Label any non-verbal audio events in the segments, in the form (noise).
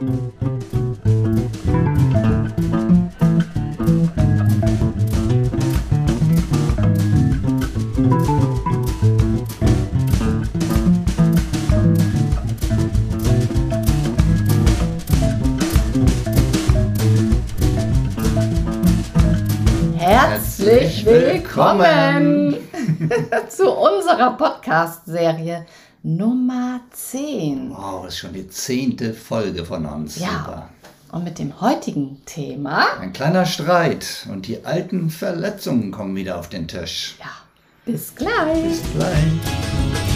Herzlich willkommen (laughs) zu unserer Podcast-Serie Nummer 10. Wow, das ist schon die zehnte Folge von uns. Ja. Super. Und mit dem heutigen Thema, Ein kleiner Streit und die alten Verletzungen kommen wieder auf den Tisch. ja, bis gleich. Bis gleich.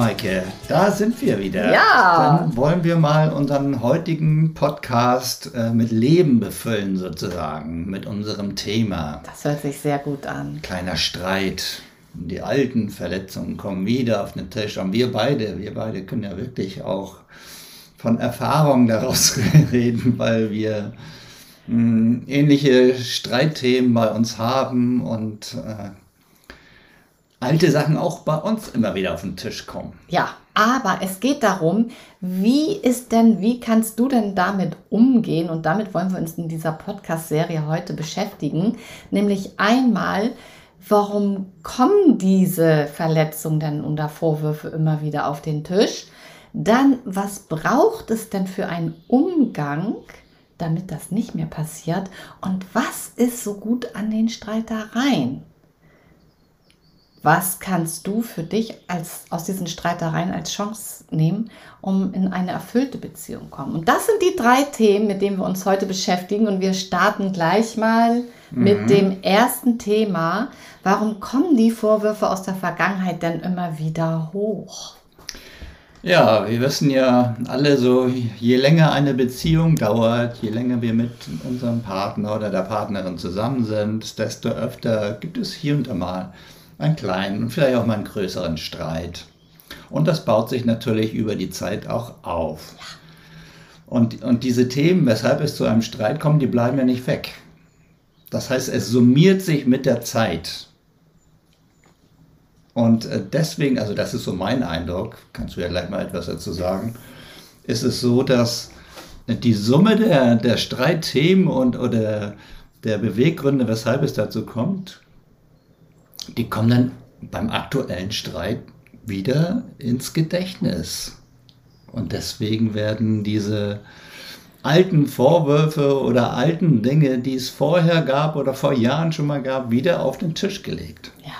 Maike, da sind wir wieder. Ja. Dann wollen wir mal unseren heutigen Podcast äh, mit Leben befüllen, sozusagen, mit unserem Thema. Das hört sich sehr gut an. Kleiner Streit. Die alten Verletzungen kommen wieder auf den Tisch. Und wir beide, wir beide können ja wirklich auch von Erfahrung daraus (laughs) reden, weil wir mh, ähnliche Streitthemen bei uns haben und äh, alte Sachen auch bei uns immer wieder auf den Tisch kommen. Ja, aber es geht darum, wie ist denn, wie kannst du denn damit umgehen? Und damit wollen wir uns in dieser Podcast-Serie heute beschäftigen. Nämlich einmal, warum kommen diese Verletzungen denn unter Vorwürfe immer wieder auf den Tisch? Dann, was braucht es denn für einen Umgang, damit das nicht mehr passiert? Und was ist so gut an den Streitereien? Was kannst du für dich als, aus diesen Streitereien als Chance nehmen, um in eine erfüllte Beziehung zu kommen? Und das sind die drei Themen, mit denen wir uns heute beschäftigen. Und wir starten gleich mal mit dem ersten Thema. Warum kommen die Vorwürfe aus der Vergangenheit denn immer wieder hoch? Ja, wir wissen ja alle so, je länger eine Beziehung dauert, je länger wir mit unserem Partner oder der Partnerin zusammen sind, desto öfter gibt es hier und da mal einen kleinen und vielleicht auch mal einen größeren Streit. Und das baut sich natürlich über die Zeit auch auf. Und, und diese Themen, weshalb es zu einem Streit kommt, die bleiben ja nicht weg. Das heißt, es summiert sich mit der Zeit. Und äh, deswegen, also das ist so mein Eindruck, kannst du ja gleich mal etwas dazu sagen, ist es so, dass die Summe der, der Streitthemen und oder der Beweggründe, weshalb es dazu kommt, die kommen dann beim aktuellen Streit wieder ins Gedächtnis. Und deswegen werden diese alten Vorwürfe oder alten Dinge, die es vorher gab oder vor Jahren schon mal gab, wieder auf den Tisch gelegt. Ja.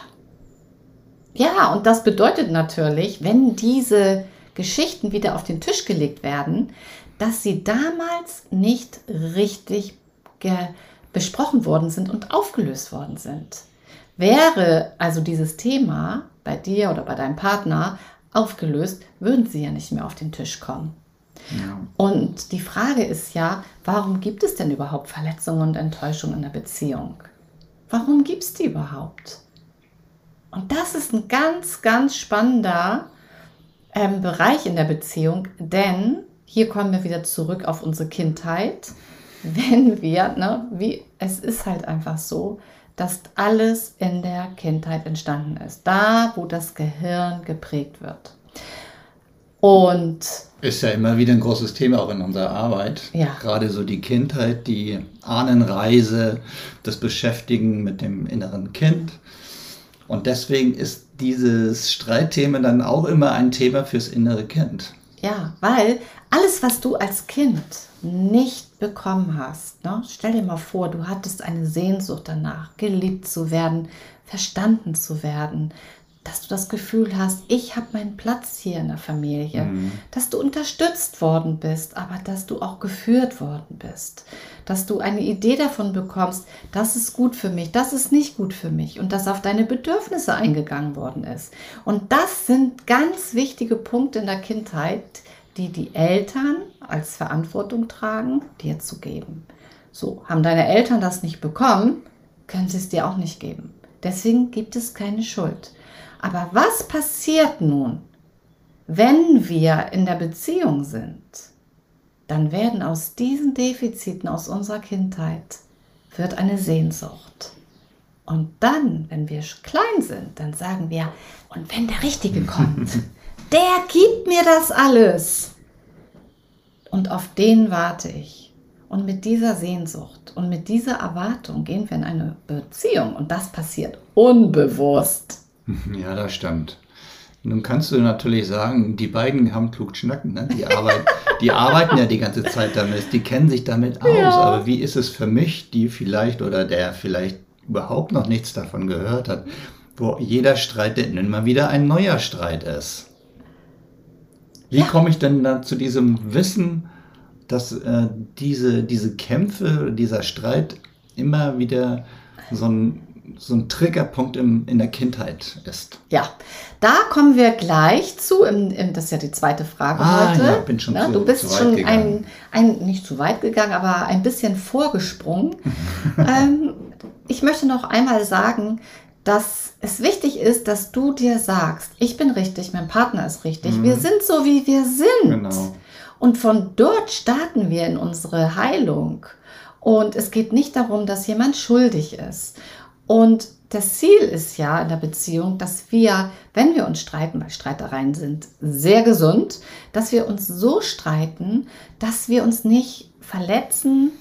Ja, und das bedeutet natürlich, wenn diese Geschichten wieder auf den Tisch gelegt werden, dass sie damals nicht richtig besprochen worden sind und aufgelöst worden sind. Wäre also dieses Thema bei dir oder bei deinem Partner aufgelöst, würden sie ja nicht mehr auf den Tisch kommen. Ja. Und die Frage ist ja, warum gibt es denn überhaupt Verletzungen und Enttäuschungen in der Beziehung? Warum gibt es die überhaupt? Und das ist ein ganz, ganz spannender ähm, Bereich in der Beziehung, denn hier kommen wir wieder zurück auf unsere Kindheit. Wenn wir, ne, wie, es ist halt einfach so, dass alles in der Kindheit entstanden ist. Da, wo das Gehirn geprägt wird. Und Ist ja immer wieder ein großes Thema auch in unserer Arbeit. Ja. Gerade so die Kindheit, die Ahnenreise, das Beschäftigen mit dem inneren Kind. Und deswegen ist dieses Streitthema dann auch immer ein Thema fürs innere Kind. Ja, weil alles, was du als Kind nicht bekommen hast, ne? stell dir mal vor, du hattest eine Sehnsucht danach, geliebt zu werden, verstanden zu werden, dass du das Gefühl hast, ich habe meinen Platz hier in der Familie, dass du unterstützt worden bist, aber dass du auch geführt worden bist, dass du eine Idee davon bekommst, das ist gut für mich, das ist nicht gut für mich und dass auf deine Bedürfnisse eingegangen worden ist. Und das sind ganz wichtige Punkte in der Kindheit, die die Eltern als Verantwortung tragen, dir zu geben. So, haben deine Eltern das nicht bekommen, können sie es dir auch nicht geben. Deswegen gibt es keine Schuld. Aber was passiert nun, wenn wir in der Beziehung sind? Dann werden aus diesen Defiziten aus unserer Kindheit wird eine Sehnsucht. Und dann, wenn wir klein sind, dann sagen wir, und wenn der Richtige kommt, (laughs) der gibt mir das alles. Und auf den warte ich. Und mit dieser Sehnsucht und mit dieser Erwartung gehen wir in eine Beziehung. Und das passiert unbewusst. (laughs) Ja, das stimmt. Nun kannst du natürlich sagen, die beiden haben klug schnacken. Ne? Die, arbeiten, die (laughs) arbeiten ja die ganze Zeit damit, die kennen sich damit aus. Ja. Aber wie ist es für mich, die vielleicht oder der vielleicht überhaupt noch nichts davon gehört hat, wo jeder Streit immer wieder ein neuer Streit ist? Wie ja. komme ich denn da zu diesem Wissen, dass äh, diese, diese Kämpfe, dieser Streit immer wieder so ein, so ein Triggerpunkt im, in der Kindheit ist? Ja, da kommen wir gleich zu. Im, im, das ist ja die zweite Frage ah, heute. Ja, bin schon ja, zu, du bist schon ein, ein, nicht zu weit gegangen, aber ein bisschen vorgesprungen. (laughs) ähm, ich möchte noch einmal sagen, dass es wichtig ist, dass du dir sagst, ich bin richtig, mein Partner ist richtig, mhm. wir sind so, wie wir sind. Genau. Und von dort starten wir in unsere Heilung. Und es geht nicht darum, dass jemand schuldig ist. Und das Ziel ist ja in der Beziehung, dass wir, wenn wir uns streiten, weil Streitereien sind sehr gesund, dass wir uns so streiten, dass wir uns nicht verletzen,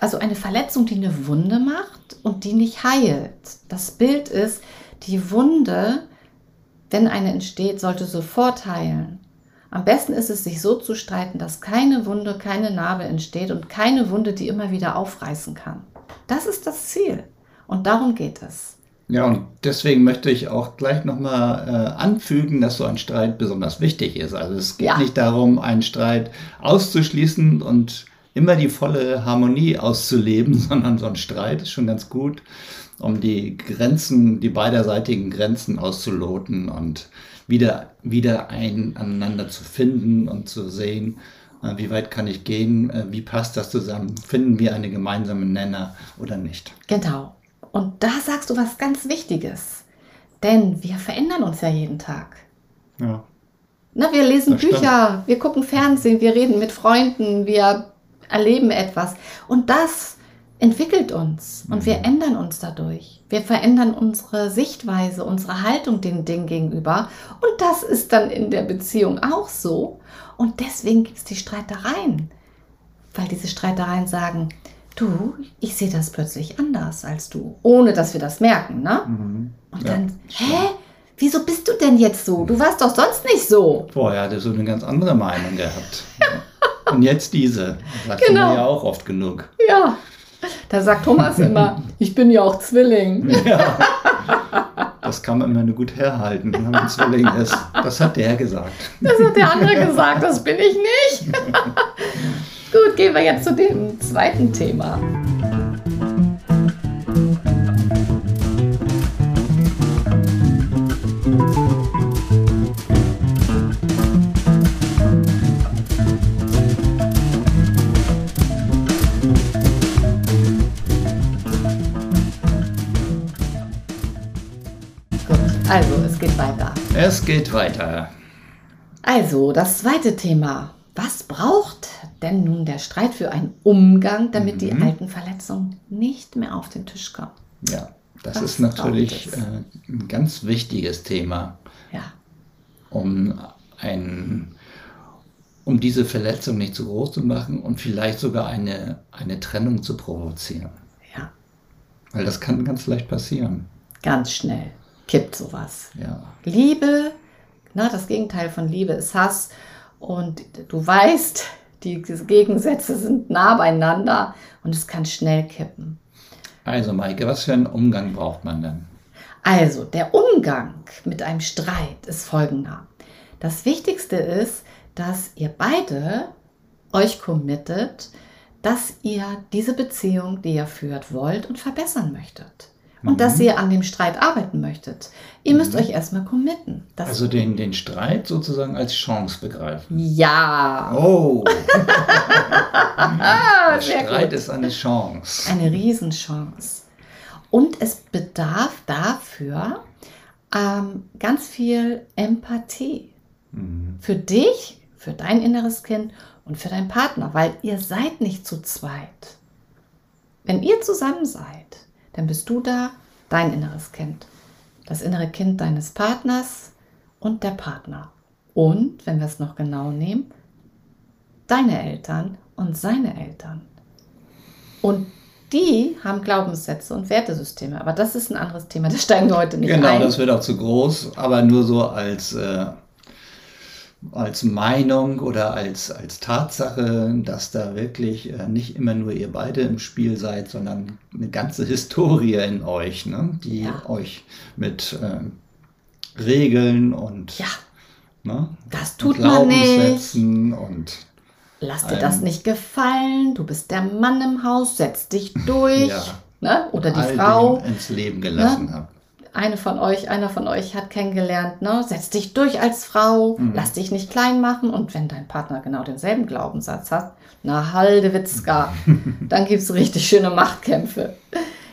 also eine Verletzung, die eine Wunde macht und die nicht heilt. Das Bild ist, die Wunde, wenn eine entsteht, sollte sofort heilen. Am besten ist es, sich so zu streiten, dass keine Wunde, keine Narbe entsteht und keine Wunde, die immer wieder aufreißen kann. Das ist das Ziel. Und darum geht es. Ja, und deswegen möchte ich auch gleich nochmal äh, anfügen, dass so ein Streit besonders wichtig ist. Also es geht ja. nicht darum, einen Streit auszuschließen und immer die volle Harmonie auszuleben, (laughs) sondern so ein Streit ist schon ganz gut, um die Grenzen, die beiderseitigen Grenzen auszuloten und wieder, wieder ein, aneinander zu finden und zu sehen, äh, wie weit kann ich gehen, äh, wie passt das zusammen, finden wir eine gemeinsame Nenner oder nicht. Genau. Und da sagst du was ganz Wichtiges. Denn wir verändern uns ja jeden Tag. Ja. Na, wir lesen das Bücher, stimmt. wir gucken Fernsehen, wir reden mit Freunden, wir erleben etwas. Und das entwickelt uns und mhm. wir ändern uns dadurch. Wir verändern unsere Sichtweise, unsere Haltung den Dingen gegenüber. Und das ist dann in der Beziehung auch so. Und deswegen gibt es die Streitereien. Weil diese Streitereien sagen, du, ich sehe das plötzlich anders als du. Ohne dass wir das merken, ne? Mhm. Und ja. dann, hä? Wieso bist du denn jetzt so? Du warst doch sonst nicht so. Vorher hat er so eine ganz andere Meinung gehabt. (laughs) Und jetzt diese. Sagst genau. du mir ja auch oft genug. Ja. Da sagt Thomas immer, ich bin ja auch Zwilling. Ja. Das kann man immer nur gut herhalten, wenn man Zwilling ist. Das hat der gesagt. Das hat der andere gesagt, das bin ich nicht. (laughs) gut, gehen wir jetzt zu dem zweiten Thema. Geht weiter. Also, das zweite Thema. Was braucht denn nun der Streit für einen Umgang, damit mhm. die alten Verletzungen nicht mehr auf den Tisch kommen? Ja, das Was ist natürlich äh, ein ganz wichtiges Thema. Ja. Um ein um diese Verletzung nicht zu groß zu machen und vielleicht sogar eine, eine Trennung zu provozieren. Ja. Weil das kann ganz leicht passieren. Ganz schnell kippt sowas. Ja. Liebe, na, das Gegenteil von Liebe ist Hass. Und du weißt, die Gegensätze sind nah beieinander und es kann schnell kippen. Also, Maike, was für einen Umgang braucht man denn? Also, der Umgang mit einem Streit ist folgender. Das Wichtigste ist, dass ihr beide euch committet, dass ihr diese Beziehung, die ihr führt, wollt und verbessern möchtet und mhm. dass ihr an dem Streit arbeiten möchtet. Ihr müsst mhm. euch erstmal committen. also den, den Streit sozusagen als Chance begreifen. Ja. Oh. (laughs) Der Streit ist eine Chance. Eine Riesenchance. Und es bedarf dafür ähm, ganz viel Empathie. Mhm. Für dich, für dein inneres Kind und für deinen Partner, weil ihr seid nicht zu zweit. Wenn ihr zusammen seid, dann bist du da, dein inneres Kind, das innere Kind deines Partners und der Partner. Und, wenn wir es noch genau nehmen, deine Eltern und seine Eltern. Und die haben Glaubenssätze und Wertesysteme. Aber das ist ein anderes Thema, da steigen wir heute nicht genau, ein. Genau, das wird auch zu groß, aber nur so als, äh, als Meinung oder als, als Tatsache, dass da wirklich äh, nicht immer nur ihr beide im Spiel seid, sondern eine ganze Historie in euch, ne? die ja. euch mit äh, Regeln und ja. ne? das tut man nicht. und Lass dir das nicht gefallen, du bist der Mann im Haus, setz dich (laughs) durch. Ja. Ne? Oder die Frau. ins Leben gelassen ne? habe. Eine von euch, einer von euch hat kennengelernt, ne? setz dich durch als Frau, mhm. lass dich nicht klein machen. Und wenn dein Partner genau denselben Glaubenssatz hat, na Haldewitzka, (laughs) dann gibt es richtig schöne Machtkämpfe.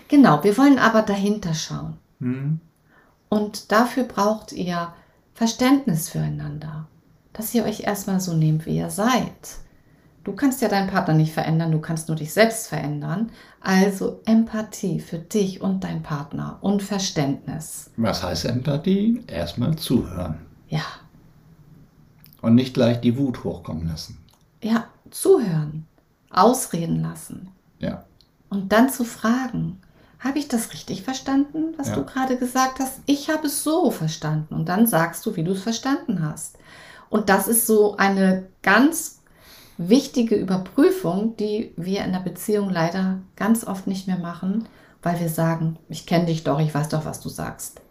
Genau, wir wollen aber dahinter schauen. Mhm. Und dafür braucht ihr Verständnis füreinander, dass ihr euch erstmal so nehmt, wie ihr seid. Du kannst ja deinen Partner nicht verändern, du kannst nur dich selbst verändern. Also Empathie für dich und deinen Partner und Verständnis. Was heißt Empathie? Erstmal zuhören. Ja. Und nicht gleich die Wut hochkommen lassen. Ja, zuhören, ausreden lassen. Ja. Und dann zu fragen, habe ich das richtig verstanden, was ja. du gerade gesagt hast? Ich habe es so verstanden. Und dann sagst du, wie du es verstanden hast. Und das ist so eine ganz wichtige Überprüfung, die wir in der Beziehung leider ganz oft nicht mehr machen, weil wir sagen, ich kenne dich doch, ich weiß doch, was du sagst.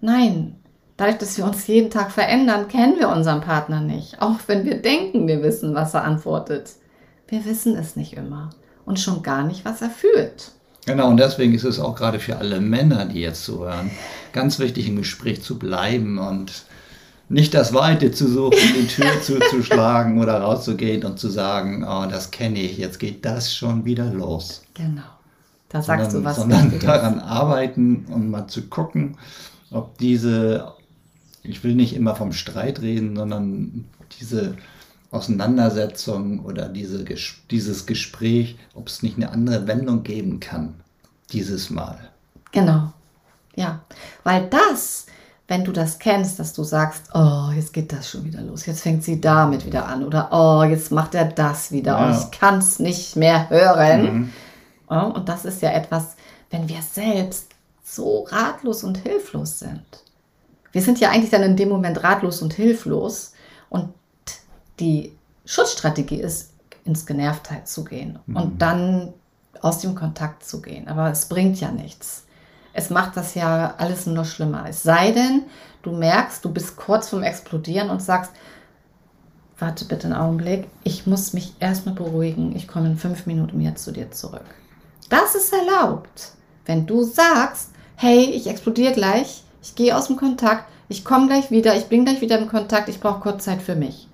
Nein, dadurch, dass wir uns jeden Tag verändern, kennen wir unseren Partner nicht, auch wenn wir denken, wir wissen, was er antwortet. Wir wissen es nicht immer und schon gar nicht, was er fühlt. Genau, und deswegen ist es auch gerade für alle Männer, die jetzt zuhören, ganz wichtig, im Gespräch zu bleiben und nicht das Weite zu suchen, die Tür zuzuschlagen oder rauszugehen und zu sagen, oh, das kenne ich, jetzt geht das schon wieder los. Genau. Da sagst sondern, du was. Sondern daran arbeiten und mal zu gucken, ob diese, ich will nicht immer vom Streit reden, sondern diese Auseinandersetzung oder diese, dieses Gespräch, ob es nicht eine andere Wendung geben kann, dieses Mal. Genau. Ja, weil das wenn du das kennst, dass du sagst, oh, jetzt geht das schon wieder los, jetzt fängt sie damit wieder an oder oh, jetzt macht er das wieder ja. und ich kann es nicht mehr hören. Mhm. Ja, und das ist ja etwas, wenn wir selbst so ratlos und hilflos sind. Wir sind ja eigentlich dann in dem Moment ratlos und hilflos und die Schutzstrategie ist, ins Genervtheit zu gehen mhm. und dann aus dem Kontakt zu gehen. Aber es bringt ja nichts es macht das ja alles nur schlimmer. Es sei denn, du merkst, du bist kurz vorm Explodieren und sagst, warte bitte einen Augenblick, ich muss mich erstmal beruhigen, ich komme in fünf Minuten jetzt zu dir zurück. Das ist erlaubt. Wenn du sagst, hey, ich explodiere gleich, ich gehe aus dem Kontakt, ich komme gleich wieder, ich bin gleich wieder im Kontakt, ich brauche kurz Zeit für mich.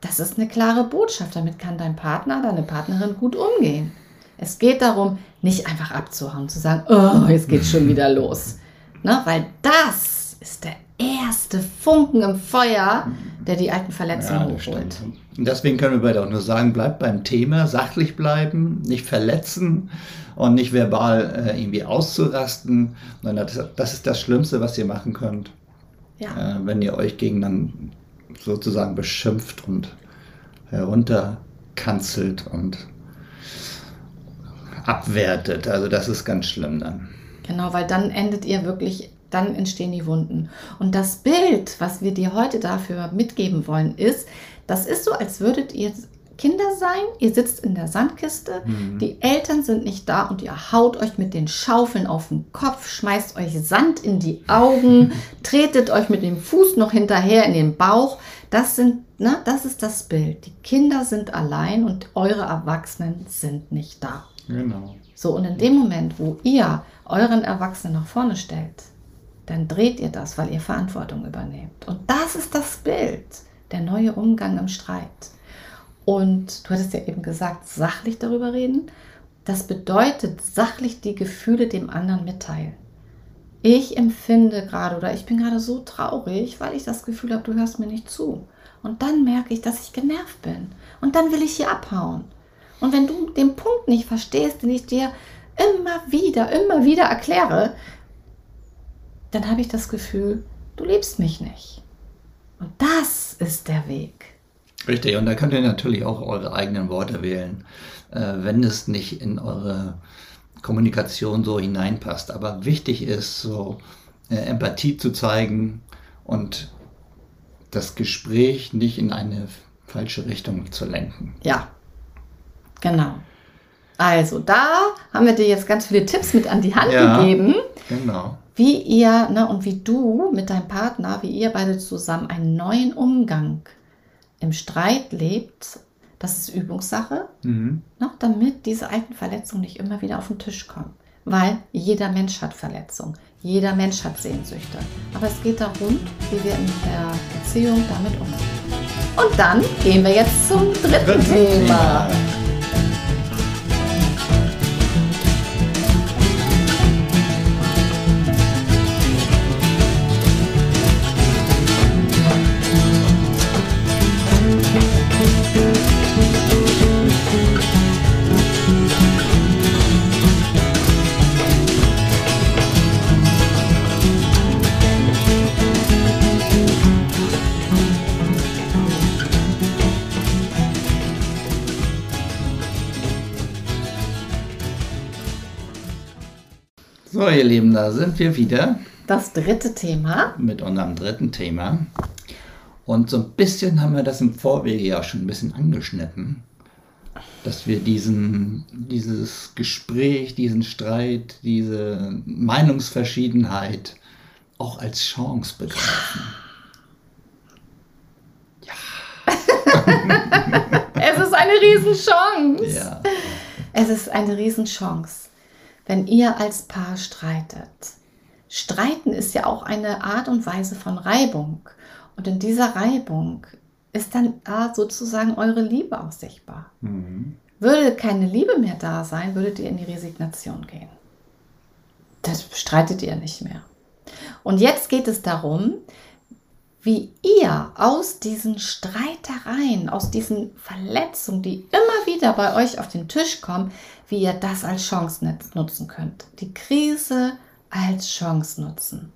Das ist eine klare Botschaft, damit kann dein Partner, deine Partnerin gut umgehen. Es geht darum, nicht einfach abzuhauen, zu sagen, oh, jetzt geht schon (laughs) wieder los. Ne? Weil das ist der erste Funken im Feuer, der die alten Verletzungen ja, hochholt. Und deswegen können wir beide auch nur sagen, bleibt beim Thema, sachlich bleiben, nicht verletzen und nicht verbal äh, irgendwie auszurasten. Das, das, ist das Schlimmste, was ihr machen könnt, ja. äh, wenn ihr euch gegen dann sozusagen beschimpft und herunterkanzelt und abwertet. Also das ist ganz schlimm dann. Genau, weil dann endet ihr wirklich, dann entstehen die Wunden. Und das Bild, was wir dir heute dafür mitgeben wollen, ist, das ist so, als würdet ihr Kinder sein, ihr sitzt in der Sandkiste, mhm. die Eltern sind nicht da und ihr haut euch mit den Schaufeln auf den Kopf, schmeißt euch Sand in die Augen, (laughs) tretet euch mit dem Fuß noch hinterher in den Bauch. Das sind, ne, das ist das Bild. Die Kinder sind allein und eure Erwachsenen sind nicht da. Genau. So, und in dem Moment, wo ihr euren Erwachsenen nach vorne stellt, dann dreht ihr das, weil ihr Verantwortung übernehmt. Und das ist das Bild, der neue Umgang im Streit. Und du hattest ja eben gesagt, sachlich darüber reden. Das bedeutet sachlich die Gefühle dem anderen mitteilen. Ich empfinde gerade oder ich bin gerade so traurig, weil ich das Gefühl habe, du hörst mir nicht zu. Und dann merke ich, dass ich genervt bin. Und dann will ich hier abhauen. Und wenn du den Punkt nicht verstehst, den ich dir immer wieder, immer wieder erkläre, dann habe ich das Gefühl, du liebst mich nicht. Und das ist der Weg. Richtig, und da könnt ihr natürlich auch eure eigenen Worte wählen, äh, wenn es nicht in eure Kommunikation so hineinpasst. Aber wichtig ist, so äh, Empathie zu zeigen und das Gespräch nicht in eine falsche Richtung zu lenken. Ja, genau. Also, da haben wir dir jetzt ganz viele Tipps mit an die Hand Ja. gegeben, Genau. wie ihr ne, und wie du mit deinem Partner, wie ihr beide zusammen einen neuen Umgang im Streit lebt. Das ist Übungssache, Mhm. ne, damit diese alten Verletzungen nicht immer wieder auf den Tisch kommen. Weil jeder Mensch hat Verletzungen, jeder Mensch hat Sehnsüchte. Aber es geht darum, wie wir in der Beziehung damit umgehen. Und dann gehen wir jetzt zum dritten Thema. So, ihr Lieben, da sind wir wieder Das dritte Thema. mit unserem dritten Thema. Und so ein bisschen haben wir das im Vorwege ja schon ein bisschen angeschnitten, dass wir diesen, dieses Gespräch, diesen Streit, diese Meinungsverschiedenheit auch als Chance begreifen. (laughs) Es ist eine Riesenchance. Ja, Es ist eine Riesenchance, wenn ihr als Paar streitet. Streiten ist ja auch eine Art und Weise von Reibung. Und in dieser Reibung ist dann ah, sozusagen eure Liebe auch sichtbar. Mhm. Würde keine Liebe mehr da sein, würdet ihr in die Resignation gehen. Das streitet ihr nicht mehr. Und jetzt geht es darum, wie ihr aus diesen Streitereien, aus diesen Verletzungen, die immer wieder bei euch auf den Tisch kommen, wie ihr das als Chance nut- nutzen könnt. Die Krise als Chance nutzen.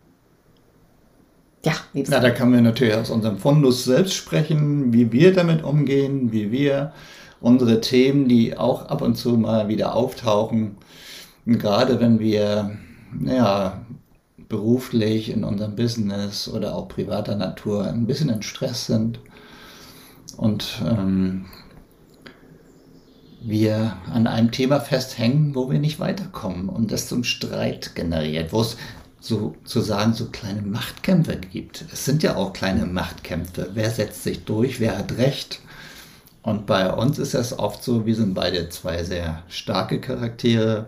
Ja, liebes Na, da können wir natürlich aus unserem Fundus selbst sprechen, wie wir damit umgehen, wie wir unsere Themen, die auch ab und zu mal wieder auftauchen, gerade wenn wir ja, beruflich in unserem Business oder auch privater Natur ein bisschen in Stress sind und ähm, wir an einem Thema festhängen, wo wir nicht weiterkommen und das zum Streit generiert, wo es sozusagen so kleine Machtkämpfe gibt. Es sind ja auch kleine Machtkämpfe. Wer setzt sich durch? Wer hat Recht? Und bei uns ist das oft so, wir sind beide zwei sehr starke Charaktere.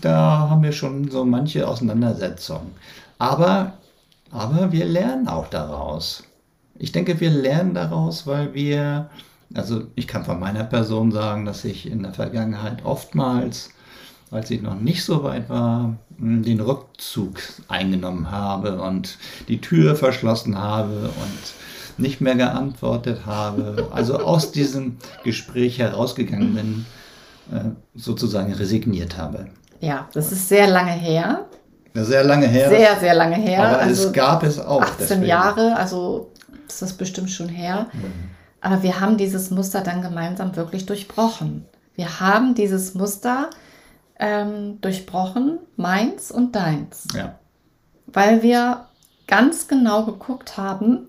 Da haben wir schon so manche Auseinandersetzungen. Aber, aber wir lernen auch daraus. Ich denke, wir lernen daraus, weil wir, also ich kann von meiner Person sagen, dass ich in der Vergangenheit oftmals, als ich noch nicht so weit war, mh, den Rückzug eingenommen habe und die Tür verschlossen habe und nicht mehr geantwortet habe. Also aus diesem Gespräch herausgegangen bin, sozusagen resigniert habe. Ja, das ist sehr lange her. Sehr lange her. Sehr, sehr lange her. aber also es gab es auch. 18 deswegen. Jahre, also ist das bestimmt schon her. Aber wir haben dieses Muster dann gemeinsam wirklich durchbrochen. Wir haben dieses Muster ähm, durchbrochen, meins und deins, Ja. weil wir ganz genau geguckt haben,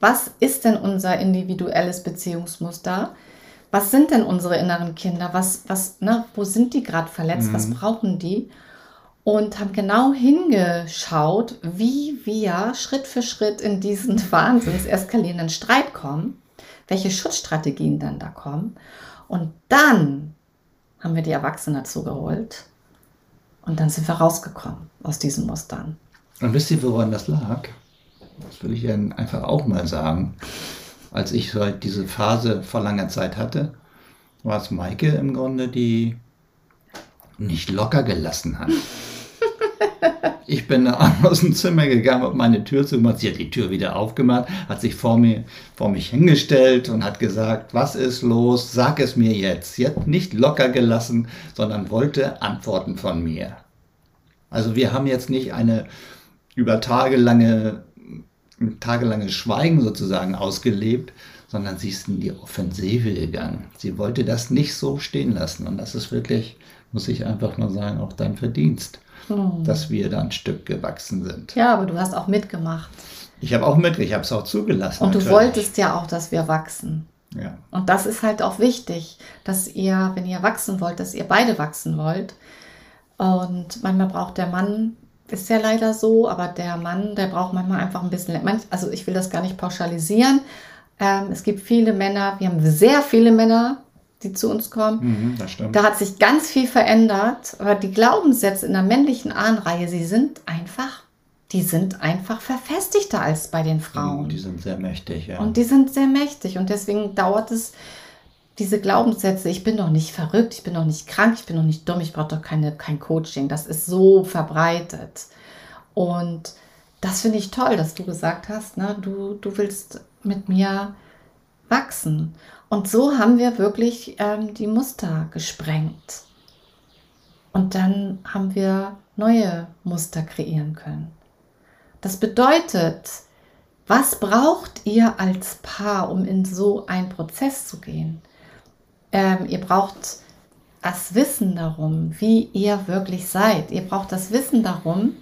was ist denn unser individuelles Beziehungsmuster? Was sind denn unsere inneren Kinder? Was, was, ne, wo sind die gerade verletzt? Was brauchen die? und haben genau hingeschaut, wie wir Schritt für Schritt in diesen (laughs) wahnsinns eskalierenden Streit kommen, welche Schutzstrategien dann da kommen. Und dann haben wir die Erwachsenen dazu geholt und dann sind wir rausgekommen aus diesen Mustern. Und wisst ihr, woran das lag? Das will ich Ihnen einfach auch mal sagen. Als ich so diese Phase vor langer Zeit hatte, war es Maike im Grunde, die nicht locker gelassen hat. Ich bin (laughs) aus dem Zimmer gegangen, habe meine Tür zugemacht. Sie hat die Tür wieder aufgemacht, hat sich vor, mir, vor mich hingestellt und hat gesagt, was ist los? Sag es mir jetzt. Sie hat nicht locker gelassen, sondern wollte Antworten von mir. Also wir haben jetzt nicht eine über tagelange, tagelange Schweigen sozusagen ausgelebt, sondern sie ist in die Offensive gegangen. Sie wollte das nicht so stehen lassen. Und das ist wirklich, muss ich einfach nur sagen, auch dein Verdienst hm. dass wir da ein Stück gewachsen sind. Ja, aber du hast auch mitgemacht. Ich habe auch mit, ich habe es auch zugelassen. Und natürlich. du wolltest ja auch, dass wir wachsen. Ja. Und das ist halt auch wichtig, dass ihr, wenn ihr wachsen wollt, dass ihr beide wachsen wollt. Und manchmal braucht der Mann, ist ja leider so, aber der Mann, der braucht manchmal einfach ein bisschen, also ich will das gar nicht pauschalisieren. Ähm, es gibt viele Männer, wir haben sehr viele Männer, die zu uns kommen. Mhm, da hat sich ganz viel verändert, aber die Glaubenssätze in der männlichen Ahnenreihe, sie sind einfach, die sind einfach verfestigter als bei den Frauen. Die sind sehr mächtig, ja. Und die sind sehr mächtig und deswegen dauert es, diese Glaubenssätze, ich bin doch nicht verrückt, ich bin doch nicht krank, ich bin doch nicht dumm, ich brauche doch keine, kein Coaching, das ist so verbreitet. Und das finde ich toll, dass du gesagt hast, ne, du, du willst mit mir wachsen. Und so haben wir wirklich ähm, die Muster gesprengt. Und dann haben wir neue Muster kreieren können. Das bedeutet, was braucht ihr als Paar, um in so einen Prozess zu gehen? Ähm, ihr braucht das Wissen darum, wie ihr wirklich seid. Ihr braucht das Wissen darum,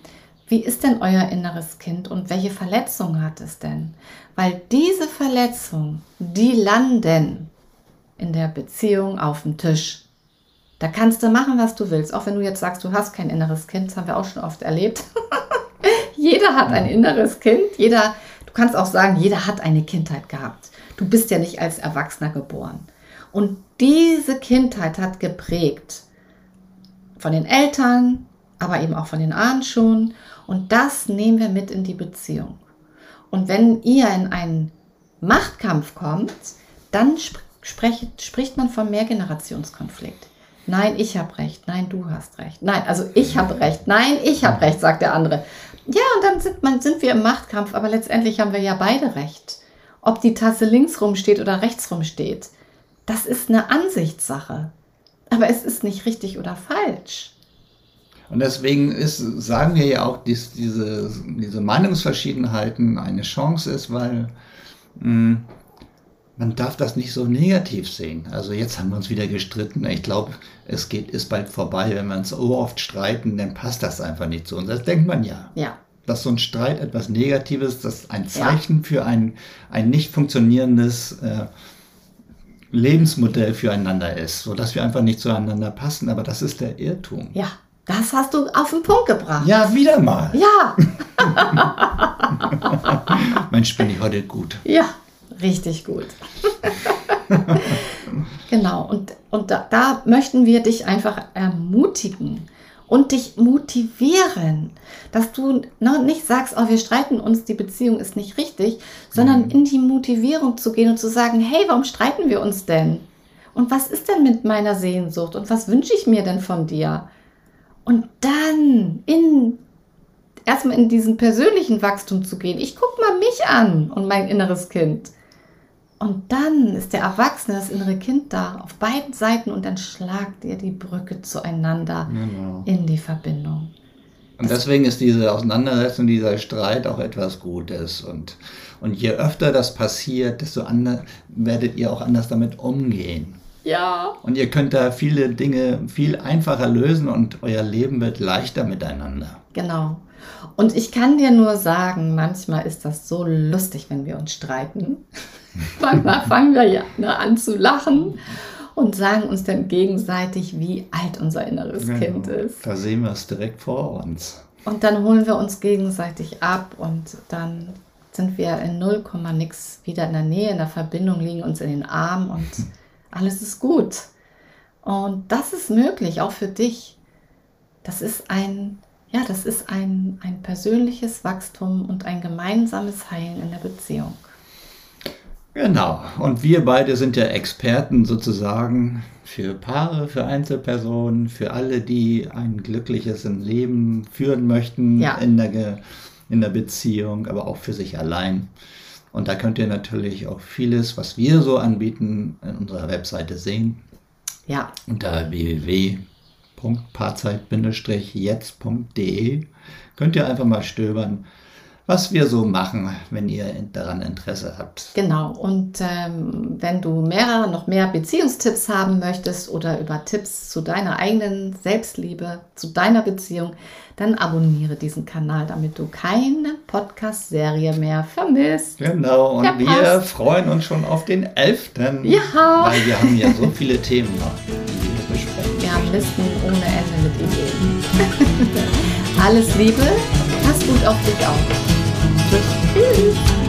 wie ist denn euer inneres Kind und welche Verletzungen hat es denn? Weil diese Verletzungen, die landen in der Beziehung auf dem Tisch. Da kannst du machen, was du willst. Auch wenn du jetzt sagst, du hast kein inneres Kind, das haben wir auch schon oft erlebt. (laughs) jeder hat ein inneres Kind. Jeder, du kannst auch sagen, jeder hat eine Kindheit gehabt. Du bist ja nicht als Erwachsener geboren. Und diese Kindheit hat geprägt von den Eltern, aber eben auch von den Ahnen schon. Und das nehmen wir mit in die Beziehung. Und wenn ihr in einen Machtkampf kommt, dann spricht, spricht man vom Mehrgenerationskonflikt. Nein, ich habe recht. Nein, du hast recht. Nein, also ich habe recht. Nein, ich habe recht, sagt der andere. Ja, und dann sind, man, sind wir im Machtkampf, aber letztendlich haben wir ja beide recht. Ob die Tasse links rumsteht oder rechts rumsteht, das ist eine Ansichtssache. Aber es ist nicht richtig oder falsch. Und deswegen ist, sagen wir ja auch, dass diese, diese Meinungsverschiedenheiten eine Chance ist, weil mh, hm, man darf das nicht so negativ sehen. Also jetzt haben wir uns wieder gestritten. Ich glaube, es geht, ist bald vorbei. Wenn wir uns so oft streiten, dann passt das einfach nicht zu uns. Das denkt man ja. Ja. Dass so ein Streit etwas Negatives, das ein Zeichen ja. für ein, ein nicht funktionierendes äh, Lebensmodell füreinander ist, sodass wir einfach nicht zueinander passen. Aber das ist der Irrtum. Ja. Das hast du auf den Punkt gebracht. Ja, wieder mal. Ja. (laughs) Mensch, bin ich heute gut. Ja, richtig gut. (laughs) genau, und, und da, da, möchten wir dich einfach ermutigen und dich motivieren, dass du ne, nicht sagst, oh, wir streiten uns, die Beziehung ist nicht richtig, sondern mhm. in die Motivierung zu gehen und zu sagen, hey, warum streiten wir uns denn? Und was ist denn mit meiner Sehnsucht? Und was wünsche ich mir denn von dir? Und dann in erstmal in diesen persönlichen Wachstum zu gehen. Ich gucke mal mich an und mein inneres Kind. Und dann ist der Erwachsene, das innere Kind da auf beiden Seiten und dann schlagt ihr die Brücke zueinander genau. in die Verbindung. Und deswegen ist diese Auseinandersetzung, dieser Streit auch etwas Gutes. Und, und je öfter das passiert, desto anders werdet ihr auch anders damit umgehen. Ja. Und ihr könnt da viele Dinge viel einfacher lösen und euer Leben wird leichter miteinander. Genau. Und ich kann dir nur sagen, manchmal ist das so lustig, wenn wir uns streiten. (laughs) manchmal fangen wir ja ne, an zu lachen und sagen uns dann gegenseitig, wie alt unser inneres genau. Kind ist. Da sehen wir es direkt vor uns. Und dann holen wir uns gegenseitig ab und dann sind wir in 0, nix wieder in der Nähe, in der Verbindung, liegen uns in den Armen und (laughs) alles ist gut. Und das ist möglich, auch für dich. Das ist ein, ja, das ist ein, ein persönliches Wachstum und ein gemeinsames Heilen in der Beziehung. Genau. Und wir beide sind ja Experten sozusagen für Paare, für Einzelpersonen, für alle, die ein glückliches Leben führen möchten Ja. in, der, in der Beziehung, aber auch für sich allein. Und da könnt ihr natürlich auch vieles, was wir so anbieten, in unserer Webseite sehen. Ja, Unter www.paarzeit-jetzt.de könnt ihr einfach mal stöbern, was wir so machen, wenn ihr daran Interesse habt. genau. Und ähm, wenn du mehrere, noch mehr Beziehungstipps haben möchtest oder über Tipps zu deiner eigenen Selbstliebe, zu deiner Beziehung, dann abonniere diesen Kanal, damit du keine Podcast-Serie mehr vermisst. Genau, und Verpasst. wir freuen uns schon auf den 11. Ja. Weil wir haben ja so viele Themen noch, Listen ohne Ende mit Ideen. (laughs) Alles Liebe, pass gut auf dich auf. Tschüss.